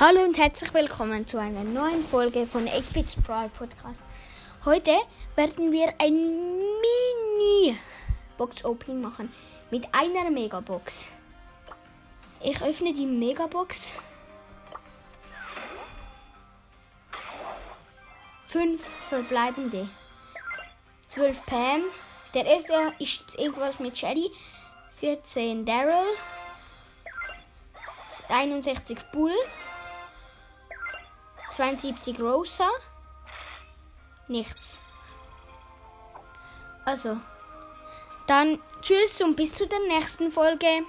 Hallo und herzlich willkommen zu einer neuen Folge von 8-Bits Brawl Podcast. Heute werden wir ein Mini-Box-Opening machen mit einer Megabox. Ich öffne die Megabox. Fünf verbleibende. Zwölf Pam. Der erste ist irgendwas mit Shelly. 14 Daryl. 61 Bull. 72 Rosa. Nichts. Also, dann tschüss und bis zu der nächsten Folge.